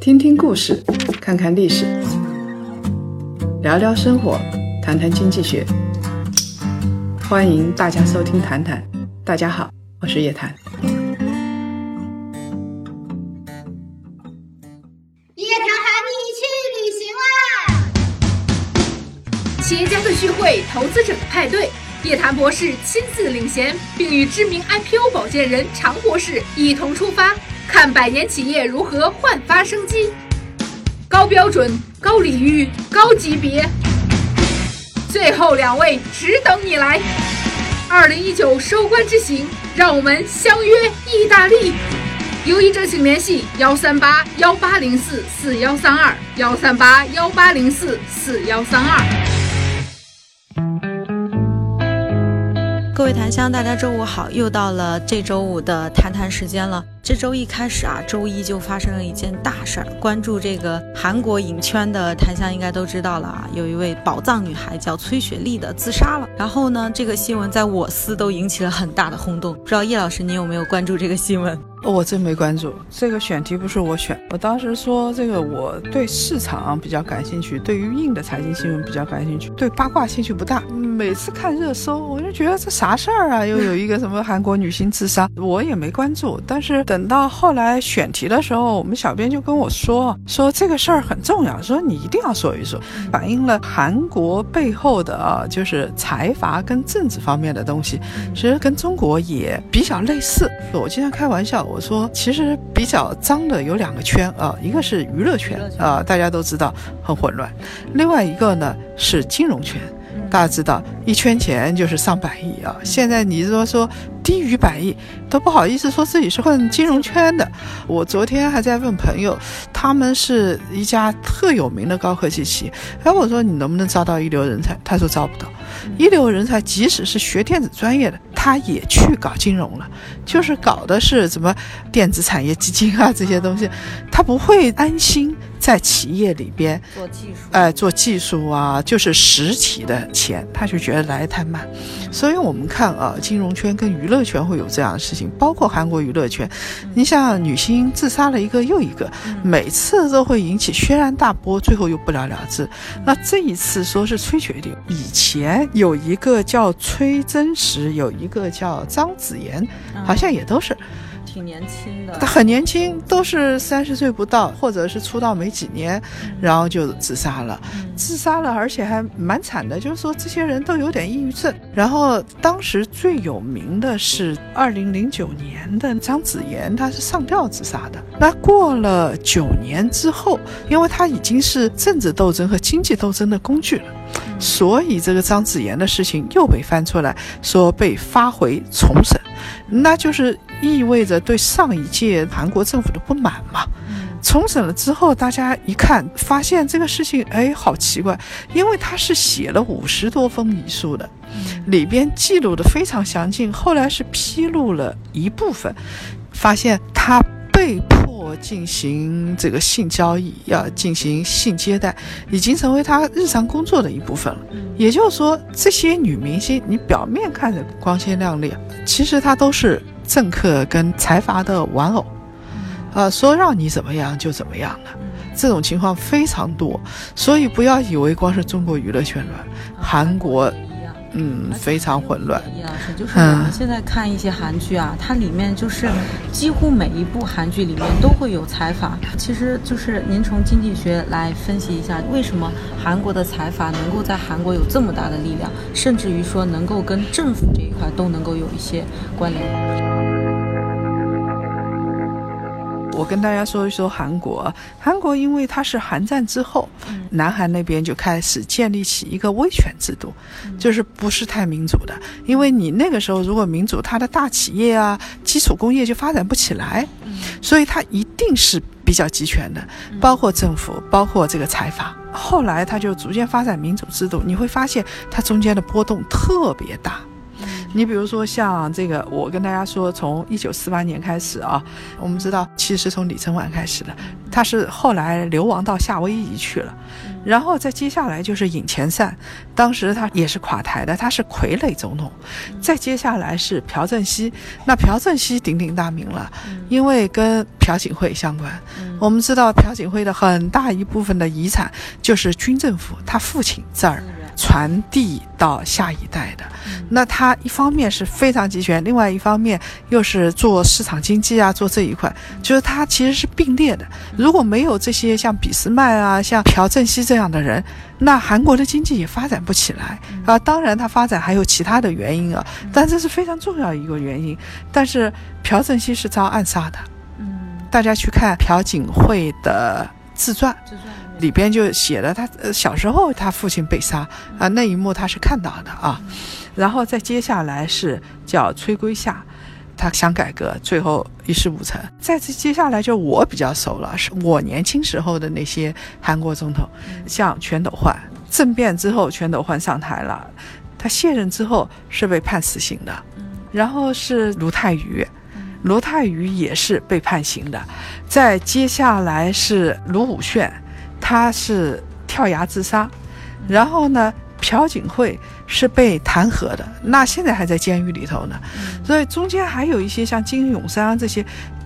听听故事，看看历史，聊聊生活，谈谈经济学。欢迎大家收听《谈谈》，大家好，我是叶檀。叶檀喊你去旅行啦！企业家的聚会，投资者的派对，叶檀博士亲自领衔，并与知名 IPO 保荐人常博士一同出发，看百年企业如何焕发生机。高标准、高礼遇、高级别，最后两位只等你来。二零一九收官之行，让我们相约意大利。有意者请联系幺三八幺八零四四幺三二幺三八幺八零四四幺三二。各位檀香，大家周五好，又到了这周五的谈谈时间了。这周一开始啊，周一就发生了一件大事儿。关注这个韩国影圈的檀香应该都知道了啊，有一位宝藏女孩叫崔雪莉的自杀了。然后呢，这个新闻在我司都引起了很大的轰动。不知道叶老师你有没有关注这个新闻？我真没关注这个选题，不是我选。我当时说这个，我对市场比较感兴趣，对于硬的财经新闻比较感兴趣，对八卦兴趣不大。每次看热搜，我就觉得这啥事儿啊？又有一个什么韩国女星自杀，我也没关注。但是等到后来选题的时候，我们小编就跟我说，说这个事儿很重要，说你一定要说一说，反映了韩国背后的啊，就是财阀跟政治方面的东西，其实跟中国也比较类似。我经常开玩笑。我说，其实比较脏的有两个圈啊，一个是娱乐圈啊，大家都知道很混乱；另外一个呢是金融圈，大家知道一圈钱就是上百亿啊。现在你说说低于百亿都不好意思说自己是混金融圈的。我昨天还在问朋友，他们是一家特有名的高科技企业，哎，我说你能不能招到一流人才？他说招不到。一流人才即使是学电子专业的，他也去搞金融了，就是搞的是什么电子产业基金啊这些东西，他不会安心在企业里边做技术，哎，做技术啊，就是实体的钱，他就觉得来太慢。所以我们看啊，金融圈跟娱乐圈会有这样的事情，包括韩国娱乐圈，你像女星自杀了一个又一个，每次都会引起轩然大波，最后又不了了之。那这一次说是崔雪莉，以前有一个叫崔真实，有一个叫张子妍，好像也都是。挺年轻的，他很年轻，都是三十岁不到，或者是出道没几年，然后就自杀了，自杀了，而且还蛮惨的，就是说这些人都有点抑郁症。然后当时最有名的是二零零九年的张子妍，她是上吊自杀的。那过了九年之后，因为她已经是政治斗争和经济斗争的工具了，所以这个张子妍的事情又被翻出来，说被发回重审，那就是意味着。对上一届韩国政府的不满嘛，重审了之后，大家一看，发现这个事情，哎，好奇怪，因为他是写了五十多封遗书的，里边记录的非常详尽。后来是披露了一部分，发现他被迫进行这个性交易，要进行性接待，已经成为他日常工作的一部分了。也就是说，这些女明星，你表面看着光鲜亮丽，其实她都是。政客跟财阀的玩偶，啊，说让你怎么样就怎么样的，这种情况非常多，所以不要以为光是中国娱乐圈乱，韩国。嗯，非常混乱。叶老师，就是我们现在看一些韩剧啊，它里面就是几乎每一部韩剧里面都会有财阀。其实就是您从经济学来分析一下，为什么韩国的财阀能够在韩国有这么大的力量，甚至于说能够跟政府这一块都能够有一些关联。我跟大家说一说韩国。韩国因为它是韩战之后，南韩那边就开始建立起一个威权制度，就是不是太民主的。因为你那个时候如果民主，它的大企业啊、基础工业就发展不起来，所以它一定是比较集权的，包括政府，包括这个财阀。后来它就逐渐发展民主制度，你会发现它中间的波动特别大。你比如说像这个，我跟大家说，从一九四八年开始啊，我们知道其实从李承晚开始的，他是后来流亡到夏威夷去了，然后再接下来就是尹前善，当时他也是垮台的，他是傀儡总统，再接下来是朴正熙，那朴正熙鼎鼎大名了，因为跟朴槿惠相关，我们知道朴槿惠的很大一部分的遗产就是军政府他父亲这儿。传递到下一代的，那他一方面是非常集权，另外一方面又是做市场经济啊，做这一块，就是他其实是并列的。如果没有这些像俾斯麦啊、像朴正熙这样的人，那韩国的经济也发展不起来啊。当然，它发展还有其他的原因啊，但这是非常重要一个原因。但是朴正熙是遭暗杀的，嗯，大家去看朴槿惠的自传。自传里边就写了他小时候他父亲被杀啊那一幕他是看到的啊，然后再接下来是叫崔圭夏，他想改革，最后一事无成。再次接下来就我比较熟了，是我年轻时候的那些韩国总统，像全斗焕政变之后，全斗焕上台了，他卸任之后是被判死刑的，然后是卢泰愚。卢泰愚也是被判刑的，再接下来是卢武铉。他是跳崖自杀，然后呢，朴槿惠是被弹劾的，那现在还在监狱里头呢，所以中间还有一些像金永山这些，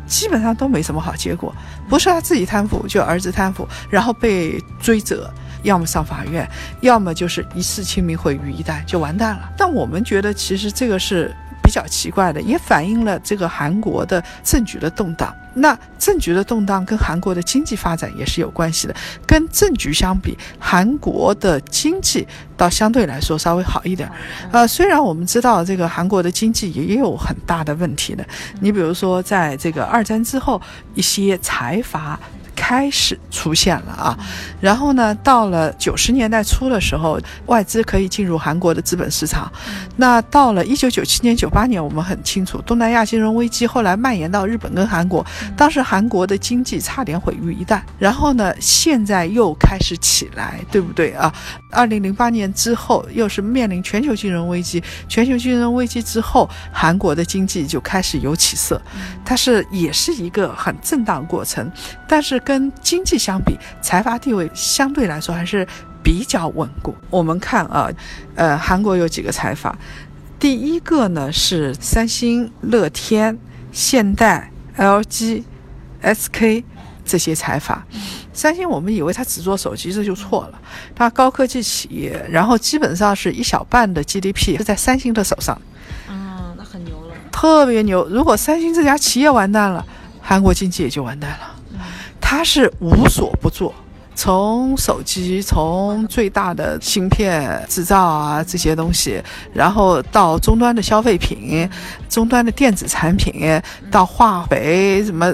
基本上都没什么好结果，不是他自己贪腐，就儿子贪腐，然后被追责，要么上法院，要么就是一世清明毁于一旦，就完蛋了。但我们觉得其实这个是。比较奇怪的，也反映了这个韩国的政局的动荡。那政局的动荡跟韩国的经济发展也是有关系的。跟政局相比，韩国的经济倒相对来说稍微好一点。呃，虽然我们知道这个韩国的经济也也有很大的问题的。你比如说，在这个二战之后，一些财阀。开始出现了啊，然后呢，到了九十年代初的时候，外资可以进入韩国的资本市场。那到了一九九七年、九八年，我们很清楚，东南亚金融危机后来蔓延到日本跟韩国，当时韩国的经济差点毁于一旦。然后呢，现在又开始起来，对不对啊？二零零八年之后，又是面临全球金融危机，全球金融危机之后，韩国的经济就开始有起色，它是也是一个很震荡过程，但是。跟经济相比，财阀地位相对来说还是比较稳固。我们看啊，呃，韩国有几个财阀，第一个呢是三星、乐天、现代、LG、SK 这些财阀。三星我们以为它只做手机，这就错了。它高科技企业，然后基本上是一小半的 GDP 是在三星的手上。嗯，那很牛了，特别牛。如果三星这家企业完蛋了，韩国经济也就完蛋了。他是无所不做，从手机，从最大的芯片制造啊这些东西，然后到终端的消费品、终端的电子产品，到化肥什么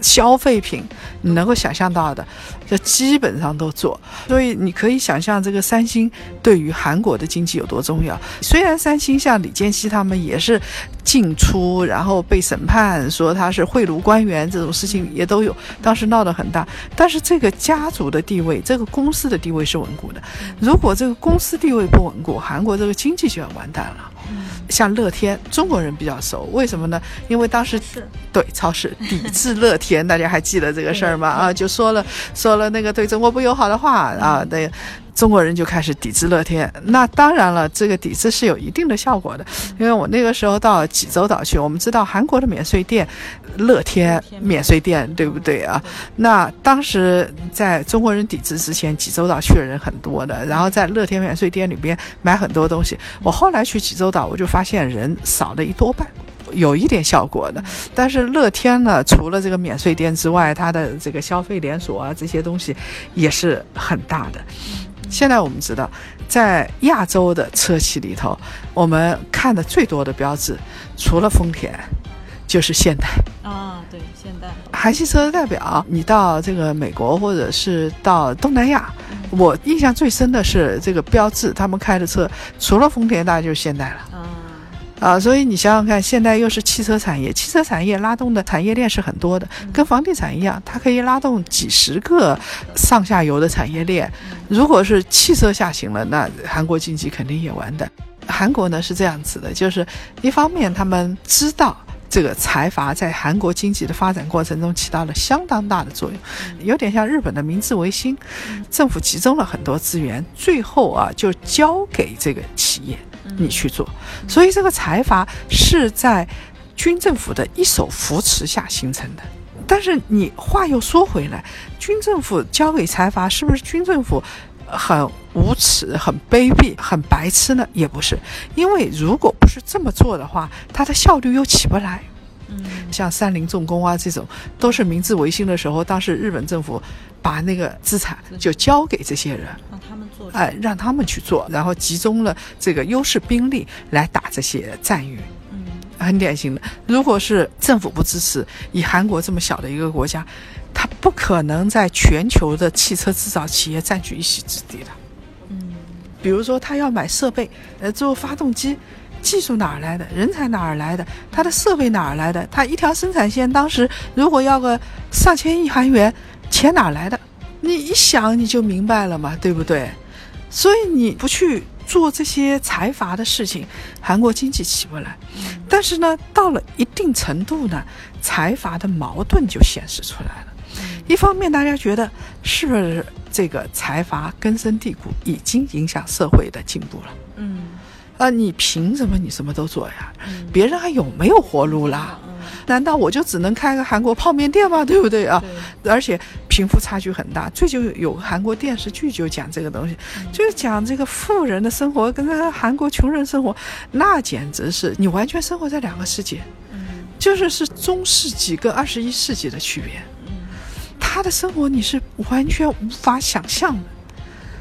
消费品，你能够想象到的，这基本上都做。所以你可以想象这个三星对于韩国的经济有多重要。虽然三星像李健熙他们也是。进出，然后被审判，说他是贿赂官员，这种事情也都有，当时闹得很大。但是这个家族的地位，这个公司的地位是稳固的。如果这个公司地位不稳固，韩国这个经济就要完蛋了。像乐天，中国人比较熟，为什么呢？因为当时对超市抵制乐天，大家还记得这个事儿吗？啊，就说了说了那个对中国不友好的话啊，对。中国人就开始抵制乐天，那当然了，这个抵制是有一定的效果的。因为我那个时候到济州岛去，我们知道韩国的免税店，乐天免税店，对不对啊？那当时在中国人抵制之前，济州岛去的人很多的，然后在乐天免税店里边买很多东西。我后来去济州岛，我就发现人少了一多半。有一点效果的，但是乐天呢，除了这个免税店之外，它的这个消费连锁啊，这些东西也是很大的。现在我们知道，在亚洲的车企里头，我们看的最多的标志，除了丰田，就是现代啊，对，现代。韩系车的代表，你到这个美国或者是到东南亚，我印象最深的是这个标志，他们开的车，除了丰田，大概就是现代了。啊，所以你想想看，现在又是汽车产业，汽车产业拉动的产业链是很多的，跟房地产一样，它可以拉动几十个上下游的产业链。如果是汽车下行了，那韩国经济肯定也完蛋。韩国呢是这样子的，就是一方面他们知道。这个财阀在韩国经济的发展过程中起到了相当大的作用，有点像日本的明治维新，政府集中了很多资源，最后啊就交给这个企业你去做，所以这个财阀是在军政府的一手扶持下形成的。但是你话又说回来，军政府交给财阀，是不是军政府很无耻、很卑鄙、很白痴呢？也不是，因为如果不是这么做的话，它的效率又起不来。嗯，像三菱重工啊这种，都是明治维新的时候，当时日本政府把那个资产就交给这些人，让他们做，哎，让他们去做，然后集中了这个优势兵力来打这些战役。嗯，很典型的，如果是政府不支持，以韩国这么小的一个国家，它不可能在全球的汽车制造企业占据一席之地的。嗯，比如说，他要买设备，呃，做发动机，技术哪儿来的？人才哪儿来的？他的设备哪儿来的？他一条生产线当时如果要个上千亿韩元，钱哪儿来的？你一想你就明白了嘛，对不对？所以你不去做这些财阀的事情，韩国经济起不来。但是呢，到了一定程度呢，财阀的矛盾就显示出来了。一方面，大家觉得是不是这个财阀根深蒂固，已经影响社会的进步了？嗯啊，你凭什么你什么都做呀？嗯别人还有没有活路啦？嗯难道我就只能开个韩国泡面店吗？对不对啊？对，而且贫富差距很大。最近有韩国电视剧就讲这个东西，就是讲这个富人的生活跟这个韩国穷人生活，那简直是你完全生活在两个世界，嗯就是是中世纪跟二十一世纪的区别。嗯他的生活你是完全无法想象的。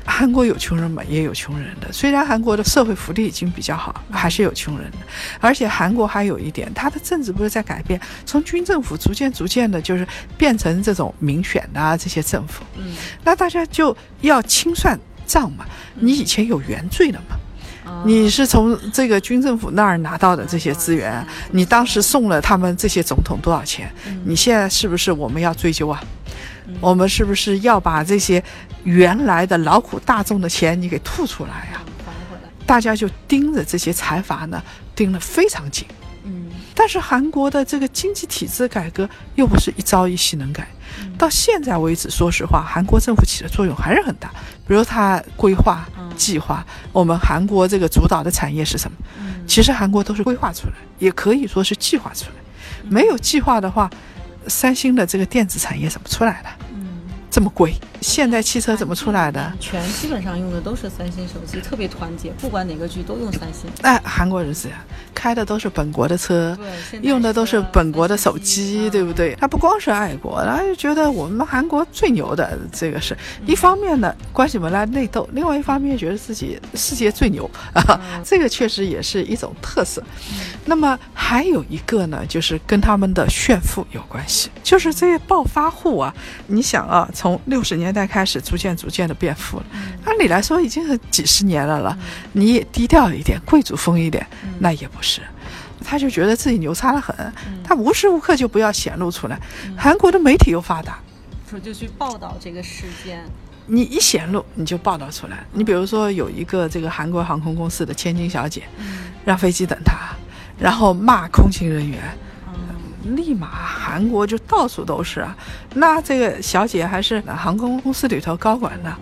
韩国有穷人嘛，也有穷人的。虽然韩国的社会福利已经比较好，还是有穷人的。而且韩国还有一点，它的政治不是在改变，从军政府逐渐逐渐的，就是变成这种民选的啊这些政府。嗯那大家就要清算账嘛。你以前有原罪的嘛？啊你是从这个军政府那儿拿到的这些资源，你当时送了他们这些总统多少钱？你现在是不是我们要追究啊？我们是不是要把这些原来的劳苦大众的钱你给吐出来呀、还回来，大家就盯着这些财阀呢，盯得非常紧。嗯但是韩国的这个经济体制改革又不是一朝一夕能改，到现在为止，说实话，韩国政府起的作用还是很大。比如它规划、计划，我们韩国这个主导的产业是什么？嗯其实韩国都是规划出来，也可以说是计划出来。没有计划的话，三星的这个电子产业怎么出来的？嗯，这么贵，现代汽车怎么出来的？全基本上用的都是三星手机，特别团结，不管哪个剧都用三星。哎，韩国人是开的都是本国的车，对，用的都是本国的手机，对不？对？他不光是爱国，他就觉得我们韩国最牛的，这个是一方面呢关起门来内斗，另外一方面觉得自己世界最牛啊，这个确实也是一种特色。那么还有一个呢，就是跟他们的炫富有关系，就是这些暴发户啊，你想啊，从六十年代开始逐渐逐渐的变富了，按理来说已经是几十年了了，你也低调一点，贵族风一点，那也不是。他就觉得自己牛叉得很，他无时无刻就不要显露出来。韩国的媒体又发达，说就去报道这个事件。你一显露你就报道出来。你比如说有一个这个韩国航空公司的千金小姐，让飞机等她，然后骂空勤人员，立马韩国就到处都是啊。那这个小姐还是航空公司里头高管呢，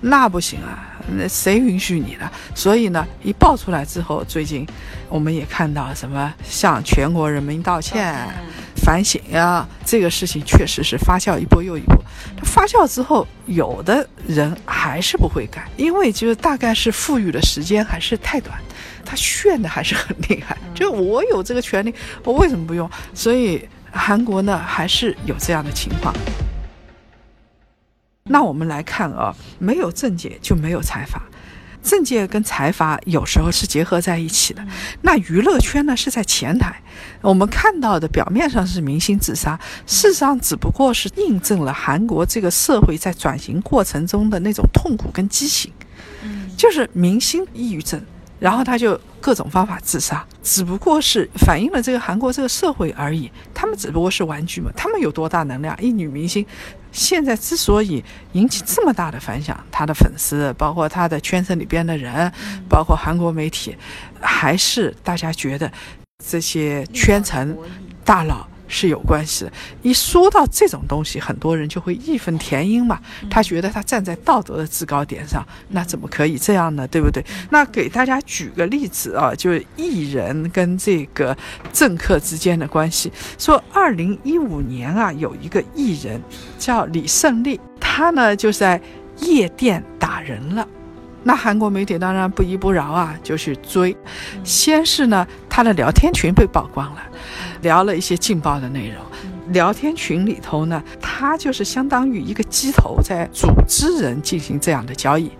那不行啊，那谁允许你的？所以呢，一爆出来之后，最近我们也看到什么向全国人民道歉。反省呀，这个事情确实是发酵一波又一波。它发酵之后，有的人还是不会改，因为就是大概是富裕的时间还是太短，他炫的还是很厉害。就我有这个权利，我为什么不用？所以韩国呢，还是有这样的情况。那我们来看啊，没有政界就没有财阀。政界跟财阀有时候是结合在一起的，那娱乐圈呢是在前台。我们看到的表面上是明星自杀，事实上只不过是印证了韩国这个社会在转型过程中的那种痛苦跟畸形，就是明星抑郁症。然后他就各种方法自杀，只不过是反映了这个韩国这个社会而已。他们只不过是玩具嘛，他们有多大能量？一女明星现在之所以引起这么大的反响，她的粉丝，包括她的圈层里边的人，包括韩国媒体，还是大家觉得这些圈层大佬。是有关系的。一说到这种东西，很多人就会义愤填膺嘛。他觉得他站在道德的制高点上，那怎么可以这样呢？对不对？那给大家举个例子啊，就是艺人跟这个政客之间的关系。说二零一五年啊，有一个艺人叫李胜利，他呢就在夜店打人了。那韩国媒体当然不依不饶啊，就去追。先是呢，他的聊天群被曝光了。聊了一些劲爆的内容，聊天群里头呢，他就是相当于一个鸡头，在组织人进行这样的交易，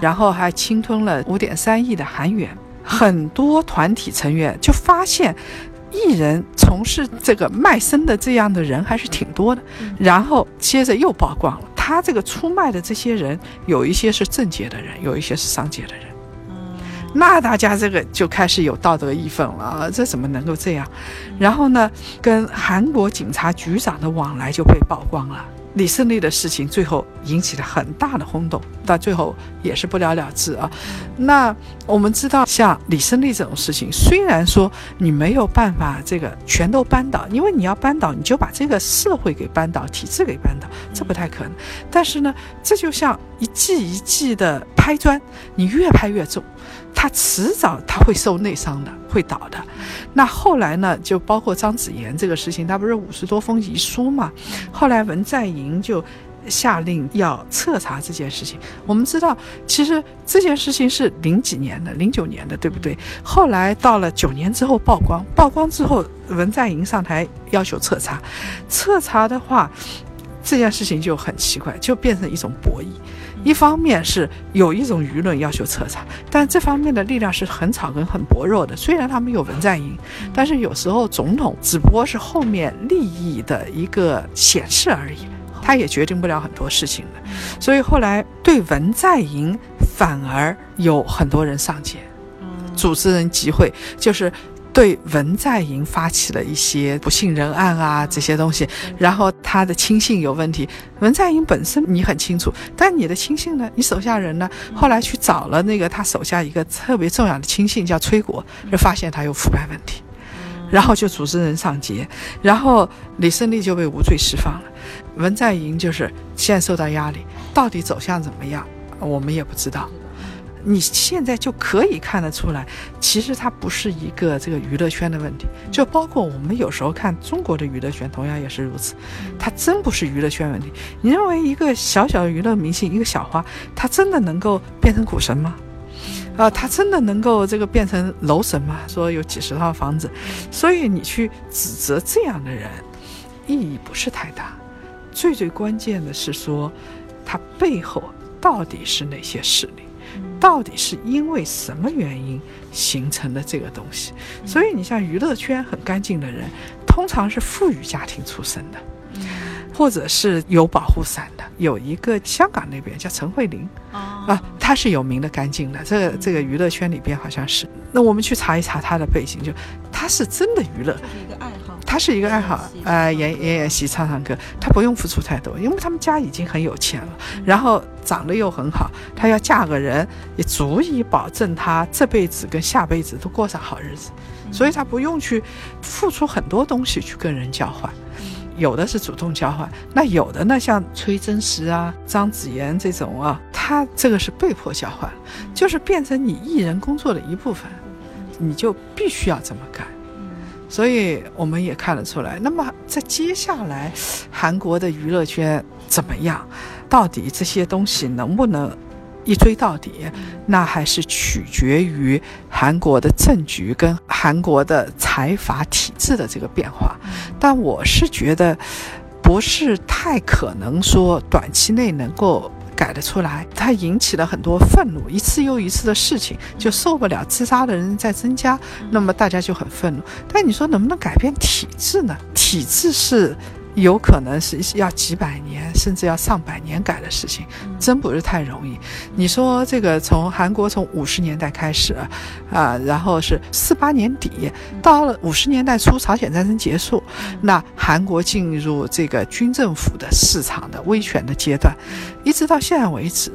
然后还侵吞了五点三亿的韩元。很多团体成员就发现，艺人从事这个卖身的这样的人还是挺多的。然后接着又曝光了，他这个出卖的这些人，有一些是政界的人，有一些是商界的人。那大家这个就开始有道德义愤了啊！这怎么能够这样？然后呢，跟韩国警察局长的往来就被曝光了。李胜利的事情最后引起了很大的轰动，到最后也是不了了之啊。那我们知道，像李胜利这种事情，虽然说你没有办法这个全都扳倒，因为你要扳倒，你就把这个社会给扳倒，体制给扳倒，这不太可能。但是呢，这就像一记一记的拍砖，你越拍越重。他迟早他会受内伤的，会倒的。那后来呢？就包括张子妍这个事情，他不是五十多封遗书嘛？后来文在寅就下令要彻查这件事情。我们知道，其实这件事情是零几年的，零九年的，对不对？后来到了九年之后曝光，曝光之后，文在寅上台要求彻查。彻查的话，这件事情就很奇怪，就变成一种博弈。一方面是有一种舆论要求彻查，但这方面的力量是很草根、很薄弱的。虽然他们有文在寅，但是有时候总统只不过是后面利益的一个显示而已，他也决定不了很多事情的。所以后来对文在寅反而有很多人上街，主持人集会，就是。对文在寅发起了一些不信任案啊，这些东西，然后他的亲信有问题。文在寅本身你很清楚，但你的亲信呢？你手下人呢？后来去找了那个他手下一个特别重要的亲信叫崔国，就发现他有腐败问题，然后就组织人上街，然后李胜利就被无罪释放了。文在寅就是现在受到压力，到底走向怎么样，我们也不知道。你现在就可以看得出来，其实它不是一个这个娱乐圈的问题，就包括我们有时候看中国的娱乐圈，同样也是如此。它真不是娱乐圈问题。你认为一个小小的娱乐明星，一个小花，他真的能够变成股神吗？啊，他真的能够这个变成楼神吗？说有几十套房子，所以你去指责这样的人，意义不是太大。最最关键的是说，他背后到底是哪些势力？到底是因为什么原因形成的这个东西？所以你像娱乐圈很干净的人，通常是富裕家庭出身的，或者是有保护伞的。有一个香港那边叫陈慧琳，啊，她是有名的干净的。这个这个娱乐圈里边好像是。那我们去查一查她的背景，就她是真的娱乐。他是一个爱好，呃，演演演戏、唱唱歌，他不用付出太多，因为他们家已经很有钱了，然后长得又很好，他要嫁个人也足以保证他这辈子跟下辈子都过上好日子，所以他不用去付出很多东西去跟人交换，有的是主动交换，那有的呢，像崔真实啊、张子妍这种啊，他这个是被迫交换，就是变成你艺人工作的一部分，你就必须要这么干。所以我们也看得出来，那么在接下来，韩国的娱乐圈怎么样？到底这些东西能不能一追到底？那还是取决于韩国的政局跟韩国的财阀体制的这个变化。但我是觉得，不是太可能说短期内能够。改得出来，它引起了很多愤怒，一次又一次的事情就受不了，自杀的人在增加，那么大家就很愤怒。但你说能不能改变体制呢？体制是有可能是要几百年，甚至要上百年改的事情，真不是太容易。你说这个从韩国从五十年代开始，啊，然后是四八年底，到了五十年代初，朝鲜战争结束，那韩国进入这个军政府的市场的威权的阶段，一直到现在为止。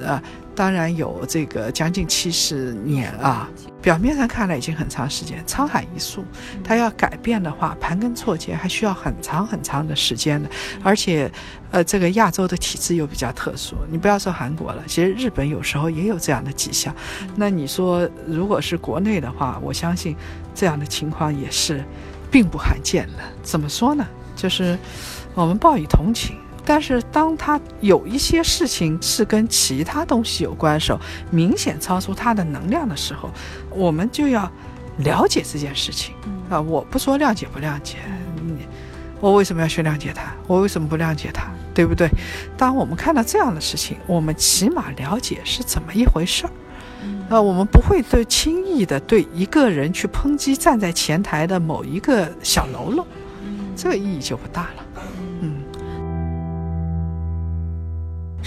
当然有这个将近七十年啊，表面上看来已经很长时间。沧海一粟，它要改变的话，盘根错节，还需要很长很长的时间的。而且，呃，这个亚洲的体制又比较特殊。你不要说韩国了，其实日本有时候也有这样的迹象。那你说，如果是国内的话，我相信这样的情况也是并不罕见的。怎么说呢？就是我们报以同情。但是，当他有一些事情是跟其他东西有关的时候，明显超出他的能量的时候，我们就要了解这件事情啊！我不说谅解不谅解，你我为什么要去谅解他？我为什么不谅解他？对不对？当我们看到这样的事情，我们起码了解是怎么一回事儿。呃，我们不会对轻易的对一个人去抨击站在前台的某一个小喽啰，这个意义就不大了。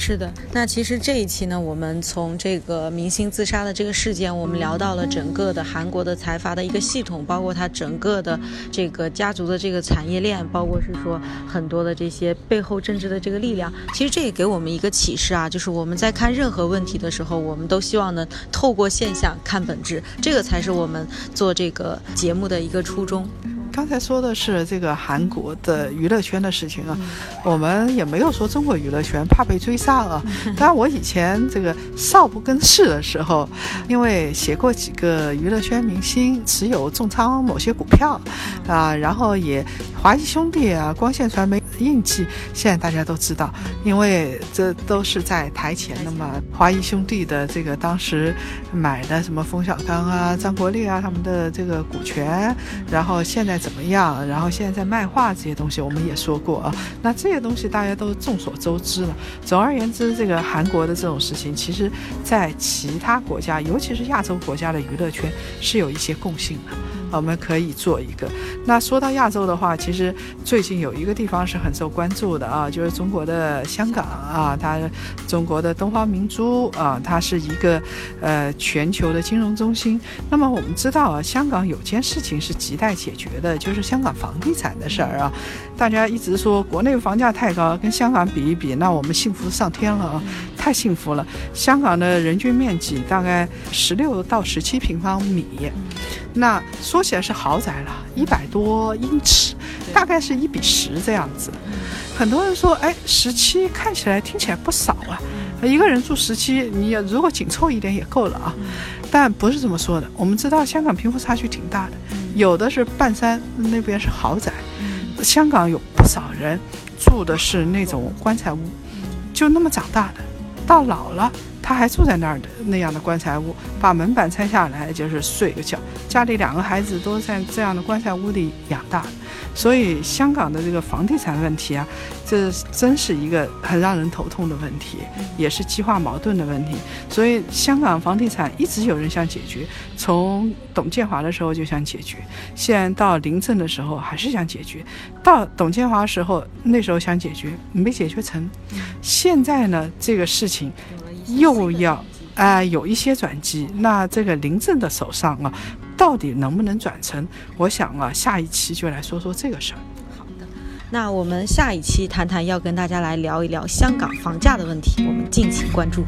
是的，那其实这一期呢，我们从这个明星自杀的这个事件，我们聊到了整个的韩国的财阀的一个系统，包括它整个的这个家族的这个产业链，包括是说很多的这些背后政治的这个力量。其实这也给我们一个启示啊，就是我们在看任何问题的时候，我们都希望能透过现象看本质，这个才是我们做这个节目的一个初衷。刚才说的是这个韩国的娱乐圈的事情啊，我们也没有说中国娱乐圈怕被追杀啊。当然，我以前这个少不更事的时候，因为写过几个娱乐圈明星持有重仓某些股票啊，然后也华谊兄弟啊、光线传媒印记，现在大家都知道，因为这都是在台前的嘛。华谊兄弟的这个当时买的什么冯小刚啊、张国立啊他们的这个股权，然后现在。怎么样？然后现在在卖画这些东西，我们也说过啊。那这些东西大家都众所周知了。总而言之，这个韩国的这种事情，其实在其他国家，尤其是亚洲国家的娱乐圈是有一些共性的。我们可以做一个。那说到亚洲的话，其实最近有一个地方是很受关注的啊，就是中国的香港啊，它中国的东方明珠啊，它是一个呃全球的金融中心。那么我们知道啊，香港有件事情是亟待解决的，就是香港房地产的事儿啊。大家一直说国内房价太高，跟香港比一比，那我们幸福上天了啊，太幸福了。香港的人均面积大概十六到十七平方米。那说起来是豪宅了，一百多英尺，大概是一比十这样子。很多人说，哎，十七看起来听起来不少啊，一个人住十七，你如果紧凑一点也够了啊。但不是这么说的。我们知道香港贫富差距挺大的，有的是半山那边是豪宅，香港有不少人住的是那种棺材屋，就那么长大的，到老了。他还住在那儿的那样的棺材屋，把门板拆下来就是睡个觉。家里两个孩子都在这样的棺材屋里养大，所以香港的这个房地产问题啊，这真是一个很让人头痛的问题，也是激化矛盾的问题。所以香港房地产一直有人想解决，从董建华的时候就想解决，现在到林郑的时候还是想解决，到董建华时候那时候想解决没解决成，现在呢这个事情。又要啊有一些转机，那这个林郑的手上啊，到底能不能转成？我想啊，下一期就来说说这个事儿。好的，那我们下一期谈谈要跟大家来聊一聊香港房价的问题，我们敬请关注。